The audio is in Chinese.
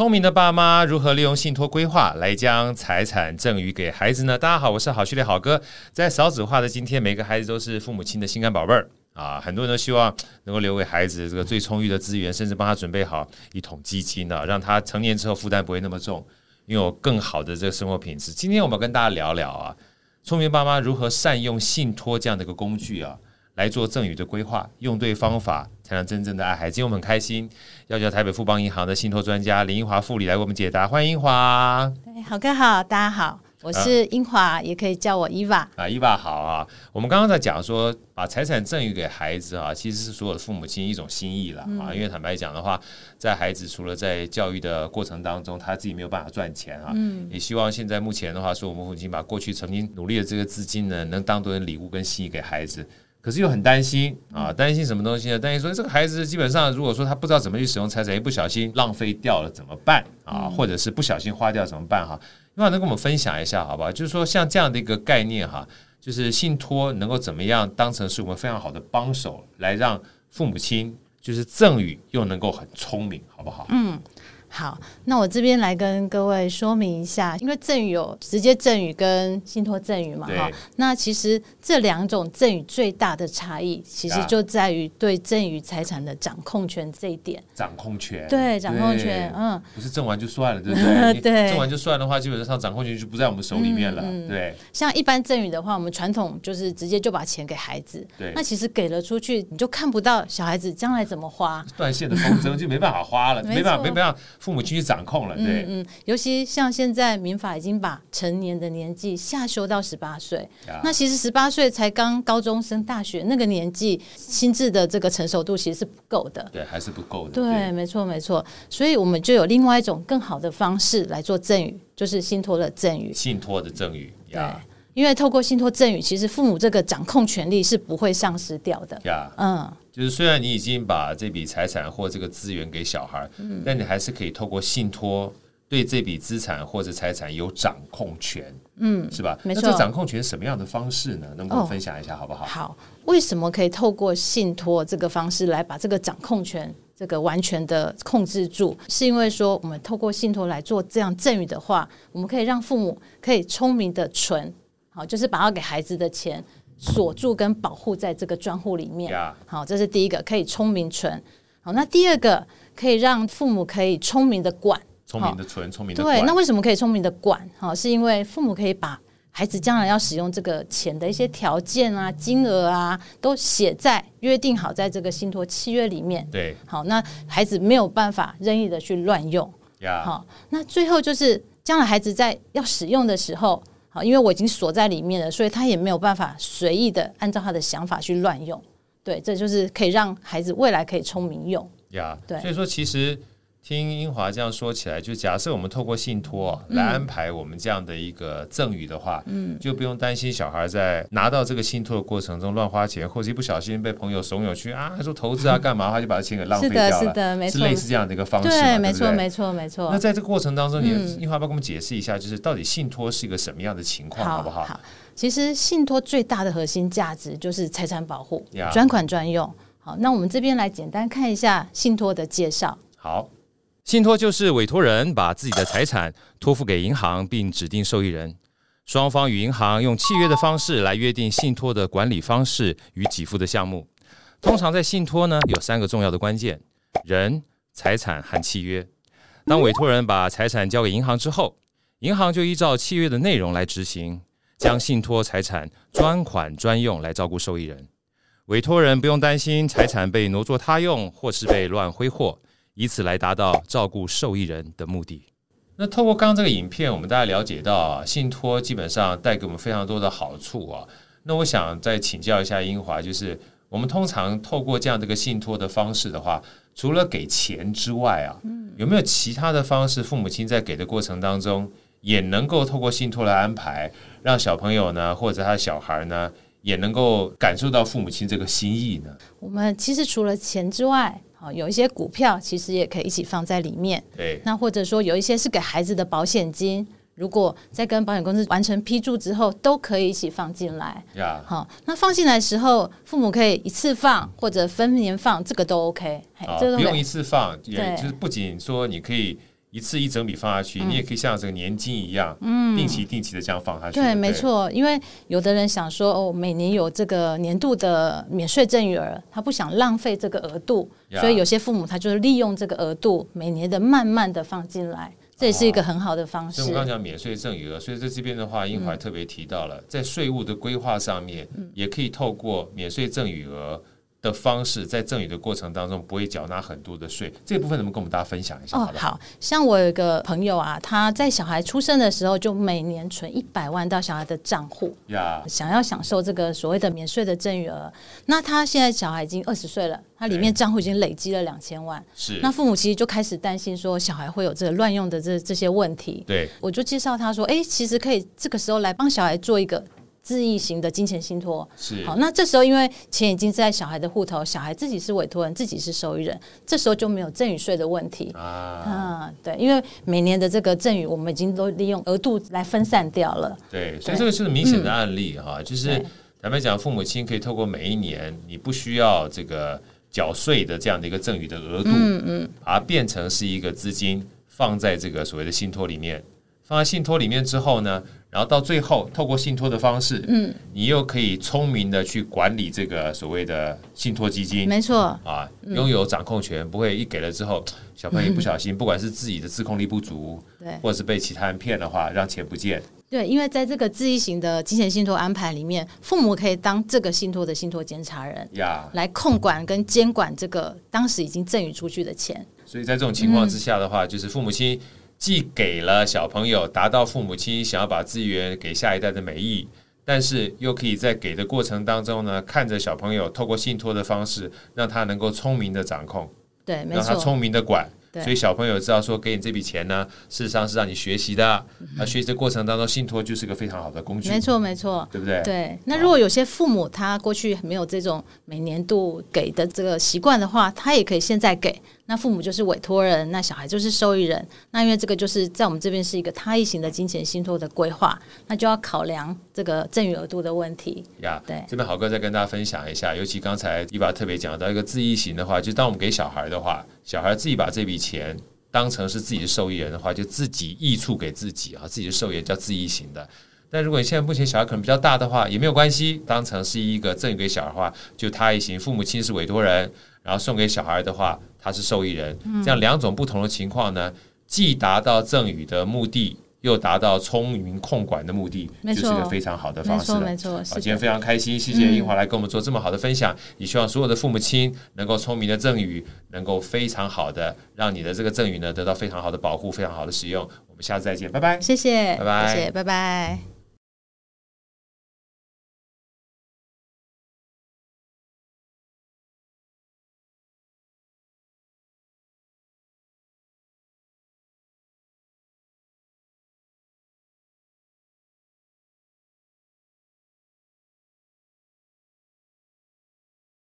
聪明的爸妈如何利用信托规划来将财产赠予给孩子呢？大家好，我是好序列好哥。在少子化的今天，每个孩子都是父母亲的心肝宝贝儿啊！很多人都希望能够留给孩子这个最充裕的资源，甚至帮他准备好一桶基金呢、啊，让他成年之后负担不会那么重，拥有更好的这个生活品质。今天我们跟大家聊聊啊，聪明爸妈如何善用信托这样的一个工具啊。来做赠与的规划，用对方法才能真正的爱孩子。今天我们很开心，要叫台北富邦银行的信托专家林英华副理来为我们解答。欢迎英华。对，好哥好，大家好，我是英华，啊、也可以叫我伊娃。啊，伊娃好啊。我们刚刚在讲说，把财产赠与给孩子啊，其实是所有的父母亲一种心意了啊。嗯、因为坦白讲的话，在孩子除了在教育的过程当中，他自己没有办法赚钱啊，嗯，也希望现在目前的话，说我们父亲把过去曾经努力的这个资金呢，能当做礼物跟心意给孩子。可是又很担心啊，担心什么东西呢？担心说这个孩子基本上，如果说他不知道怎么去使用财产，一不小心浪费掉了怎么办啊？或者是不小心花掉怎么办？哈，那能跟我们分享一下好不好？就是说像这样的一个概念哈，就是信托能够怎么样当成是我们非常好的帮手，来让父母亲就是赠与又能够很聪明，好不好？嗯。好，那我这边来跟各位说明一下，因为赠与有直接赠与跟信托赠与嘛，哈。那其实这两种赠与最大的差异，其实就在于对赠与财产的掌控权这一点。掌控权，对，掌控权，嗯，不是赠完就算了，对不对？对，赠完就算的话，基本上掌控权就不在我们手里面了，嗯嗯、对。像一般赠与的话，我们传统就是直接就把钱给孩子，对。那其实给了出去，你就看不到小孩子将来怎么花，断线的风筝就没办法花了，没办法，没办法。父母亲去掌控了，对，嗯嗯，尤其像现在民法已经把成年的年纪下修到十八岁，啊、那其实十八岁才刚高中升大学那个年纪，心智的这个成熟度其实是不够的，对，还是不够的，对，对。没错没错，所以我们就有另外一种更好的方式来做赠与，就是信托的赠与，信托的赠与，对。因为透过信托赠与，其实父母这个掌控权利是不会丧失掉的。呀，嗯，就是虽然你已经把这笔财产或这个资源给小孩，嗯，但你还是可以透过信托对这笔资产或者财产有掌控权，嗯，是吧？没错。那这掌控权什么样的方式呢？能不能分享一下，好不好？好，为什么可以透过信托这个方式来把这个掌控权这个完全的控制住？是因为说，我们透过信托来做这样赠与的话，我们可以让父母可以聪明的存。好，就是把要给孩子的钱锁住跟保护在这个专户里面。好，这是第一个，可以聪明存。好，那第二个可以让父母可以聪明的管，聪明的存，聪明的管。对，那为什么可以聪明的管？好，是因为父母可以把孩子将来要使用这个钱的一些条件啊、金额啊，都写在约定好在这个信托契约里面。对，好，那孩子没有办法任意的去乱用。好，那最后就是将来孩子在要使用的时候。好，因为我已经锁在里面了，所以他也没有办法随意的按照他的想法去乱用。对，这就是可以让孩子未来可以聪明用。呀，Yeah, 对，所以说其实。听英华这样说起来，就假设我们透过信托来安排我们这样的一个赠与的话，嗯，就不用担心小孩在拿到这个信托的过程中乱花钱，或者一不小心被朋友怂恿去啊说投资啊干嘛，他就把钱给浪费掉了。是的，是的，没错，是类似这样的一个方式，对，没错，没错，没错。那在这个过程当中，你英华帮我们解释一下，就是到底信托是一个什么样的情况，好不好？好，其实信托最大的核心价值就是财产保护，专款专用。好，那我们这边来简单看一下信托的介绍。好。信托就是委托人把自己的财产托付给银行，并指定受益人，双方与银行用契约的方式来约定信托的管理方式与给付的项目。通常在信托呢，有三个重要的关键：人、财产和契约。当委托人把财产交给银行之后，银行就依照契约的内容来执行，将信托财产专款专用来照顾受益人。委托人不用担心财产被挪作他用，或是被乱挥霍。以此来达到照顾受益人的目的。那透过刚刚这个影片，我们大家了解到啊，信托基本上带给我们非常多的好处啊。那我想再请教一下英华，就是我们通常透过这样的一个信托的方式的话，除了给钱之外啊，有没有其他的方式，父母亲在给的过程当中，也能够透过信托来安排，让小朋友呢，或者他的小孩呢，也能够感受到父母亲这个心意呢？我们其实除了钱之外，好，有一些股票其实也可以一起放在里面。对，那或者说有一些是给孩子的保险金，如果在跟保险公司完成批注之后，都可以一起放进来。呀好，那放进来的时候，父母可以一次放或者分年放，这个都 OK。啊，不用一次放，也就是不仅说你可以一次一整笔放下去，嗯、你也可以像这个年金一样，嗯，定期定期的这样放下去。对，对没错，因为有的人想说，哦，每年有这个年度的免税赠与额，他不想浪费这个额度，所以有些父母他就是利用这个额度，每年的慢慢的放进来，这也是一个很好的方式。所以我刚讲免税赠与额，所以在这边的话，英华特别提到了，嗯、在税务的规划上面，也可以透过免税赠与额。的方式，在赠与的过程当中不会缴纳很多的税，这部分能不能跟我们大家分享一下？哦，好像我有一个朋友啊，他在小孩出生的时候就每年存一百万到小孩的账户，呀，想要享受这个所谓的免税的赠与额。那他现在小孩已经二十岁了，他里面账户已经累积了两千万，是。那父母其实就开始担心说，小孩会有这个乱用的这这些问题。对，我就介绍他说，哎，其实可以这个时候来帮小孩做一个。自益型的金钱信托。是。好，那这时候因为钱已经在小孩的户头，小孩自己是委托人，自己是受益人，这时候就没有赠与税的问题。啊，啊。对，因为每年的这个赠与，我们已经都利用额度来分散掉了。对，所以这个是明显的案例哈，嗯、就是坦白讲，父母亲可以透过每一年你不需要这个缴税的这样的一个赠与的额度，嗯嗯，把它变成是一个资金放在这个所谓的信托里面，放在信托里面之后呢，然后到最后，透过信托的方式，嗯，你又可以聪明的去管理这个所谓的信托基金，没错啊，拥有掌控权，不会一给了之后，小朋友一不小心，不管是自己的自控力不足，对，或者是被其他人骗的话，让钱不见。对，因为在这个自益型的金钱信托安排里面，父母可以当这个信托的信托监察人呀，来控管跟监管这个当时已经赠予出去的钱。所以在这种情况之下的话，就是父母亲。既给了小朋友达到父母亲想要把资源给下一代的美意，但是又可以在给的过程当中呢，看着小朋友透过信托的方式，让他能够聪明的掌控，对，让他聪明的管。所以小朋友知道说，给你这笔钱呢，事实上是让你学习的。那学习的过程当中，信托就是个非常好的工具。没错，没错，对不对？对。那如果有些父母他过去没有这种每年度给的这个习惯的话，他也可以现在给。那父母就是委托人，那小孩就是受益人。那因为这个就是在我们这边是一个他益型的金钱信托的规划，那就要考量这个赠与额度的问题。呀，对。这边好哥再跟大家分享一下，尤其刚才伊娃特别讲到一个自益型的话，就当我们给小孩的话，小孩自己把这笔钱当成是自己的受益人的话，就自己益处给自己啊，自己的受益人叫自益型的。但如果你现在目前小孩可能比较大的话，也没有关系，当成是一个赠与给小孩的话，就他益型，父母亲是委托人，然后送给小孩的话。他是受益人，这样两种不同的情况呢，既达到赠与的目的，又达到聪明控管的目的，就是一个非常好的方式。没错，好，今天非常开心，谢谢英华来跟我们做这么好的分享。也希望所有的父母亲能够聪明的赠与，能够非常好的让你的这个赠与呢得到非常好的保护，非常好的使用。我们下次再见，拜拜。谢谢，拜拜，谢谢，拜拜。